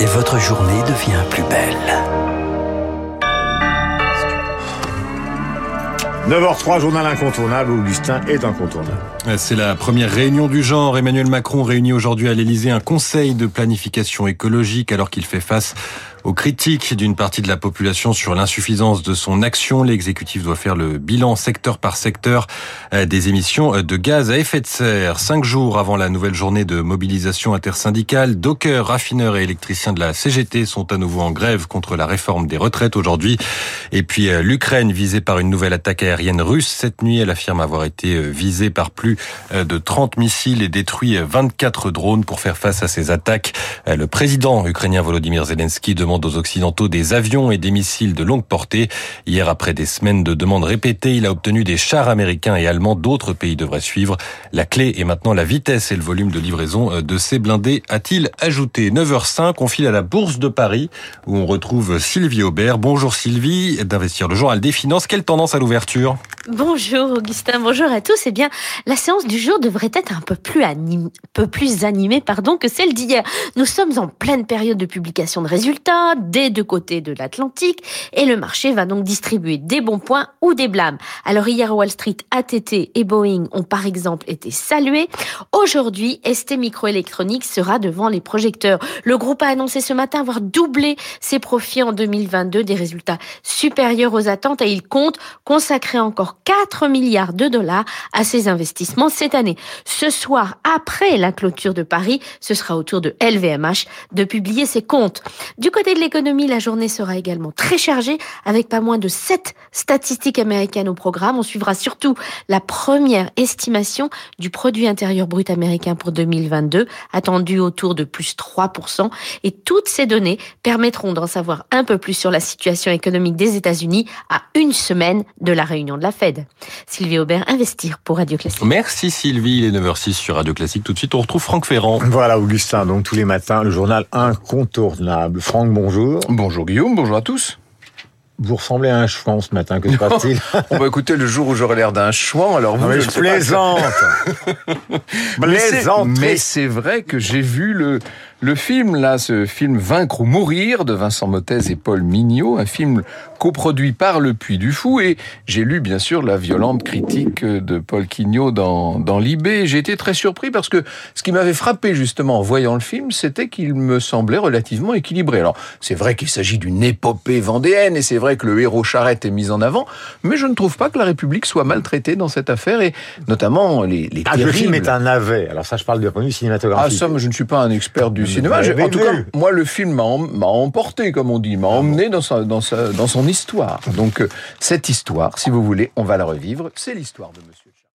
Et votre journée devient plus belle. 9h03, journal incontournable, Augustin est incontournable. C'est la première réunion du genre. Emmanuel Macron réunit aujourd'hui à l'Elysée un conseil de planification écologique alors qu'il fait face aux critiques d'une partie de la population sur l'insuffisance de son action. L'exécutif doit faire le bilan secteur par secteur euh, des émissions de gaz à effet de serre. Cinq jours avant la nouvelle journée de mobilisation intersyndicale, dockers, raffineurs et électriciens de la CGT sont à nouveau en grève contre la réforme des retraites aujourd'hui. Et puis euh, l'Ukraine visée par une nouvelle attaque aérienne russe. Cette nuit, elle affirme avoir été euh, visée par plus de 30 missiles et détruit 24 drones pour faire face à ces attaques. Le président ukrainien Volodymyr Zelensky demande aux Occidentaux des avions et des missiles de longue portée. Hier, après des semaines de demandes répétées, il a obtenu des chars américains et allemands. D'autres pays devraient suivre. La clé est maintenant la vitesse et le volume de livraison de ces blindés, a-t-il ajouté. 9h05, on file à la Bourse de Paris, où on retrouve Sylvie Aubert. Bonjour Sylvie, d'Investir le Journal des Finances. Quelle tendance à l'ouverture? Bonjour Augustin, bonjour à tous. Eh bien, la séance du jour devrait être un peu plus, animée pardon, que celle d'hier. Nous sommes en pleine période de publication de résultats des deux côtés de l'Atlantique et le marché va donc distribuer des bons points ou des blâmes. Alors hier, Wall Street, ATT et Boeing ont par exemple été salués. Aujourd'hui, ST Microelectronics sera devant les projecteurs. Le groupe a annoncé ce matin avoir doublé ses profits en 2022, des résultats supérieurs aux attentes et il compte consacrer encore 4 milliards de dollars à ses investissements cette année. Ce soir, après la clôture de Paris, ce sera au tour de LVMH de publier ses comptes. Du côté de l'économie, la journée sera également très chargée avec pas moins de 7 statistiques américaines au programme. On suivra surtout la première estimation du produit intérieur brut américain pour 2022, attendu autour de plus 3%. Et toutes ces données permettront d'en savoir un peu plus sur la situation économique des États-Unis à une semaine de la réunion de la Fed. Sylvie Aubert, Investir pour Radio Classique. Merci Sylvie, il est 9h06 sur Radio Classique. Tout de suite, on retrouve Franck Ferrand. Voilà Augustin, donc tous les matins, le journal incontournable. Franck, bonjour. Bonjour Guillaume, bonjour à tous. Vous ressemblez à un chouan ce matin, que se passe-t-il On va écouter le jour où j'aurai l'air d'un chouan, alors vous... Mais je, je plaisante Plaisante Mais c'est vrai que j'ai vu le, le film, là, ce film Vaincre ou mourir de Vincent Mottez et Paul Mignot, un film coproduit par Le Puy du Fou, et j'ai lu bien sûr la violente critique de Paul Quignot dans, dans Libé. J'ai été très surpris parce que ce qui m'avait frappé justement en voyant le film, c'était qu'il me semblait relativement équilibré. Alors, c'est vrai qu'il s'agit d'une épopée vendéenne, et c'est vrai que le héros charrette est mis en avant, mais je ne trouve pas que la République soit maltraitée dans cette affaire, et notamment les, les ah, Le film est un navet, alors ça je parle du point de vue cinématographique. Ah ça, je ne suis pas un expert du cinéma. En tout cas, moi, le film m'a emporté, comme on dit, m'a emmené dans, sa, dans, sa, dans son histoire. Donc, cette histoire, si vous voulez, on va la revivre. C'est l'histoire de Monsieur.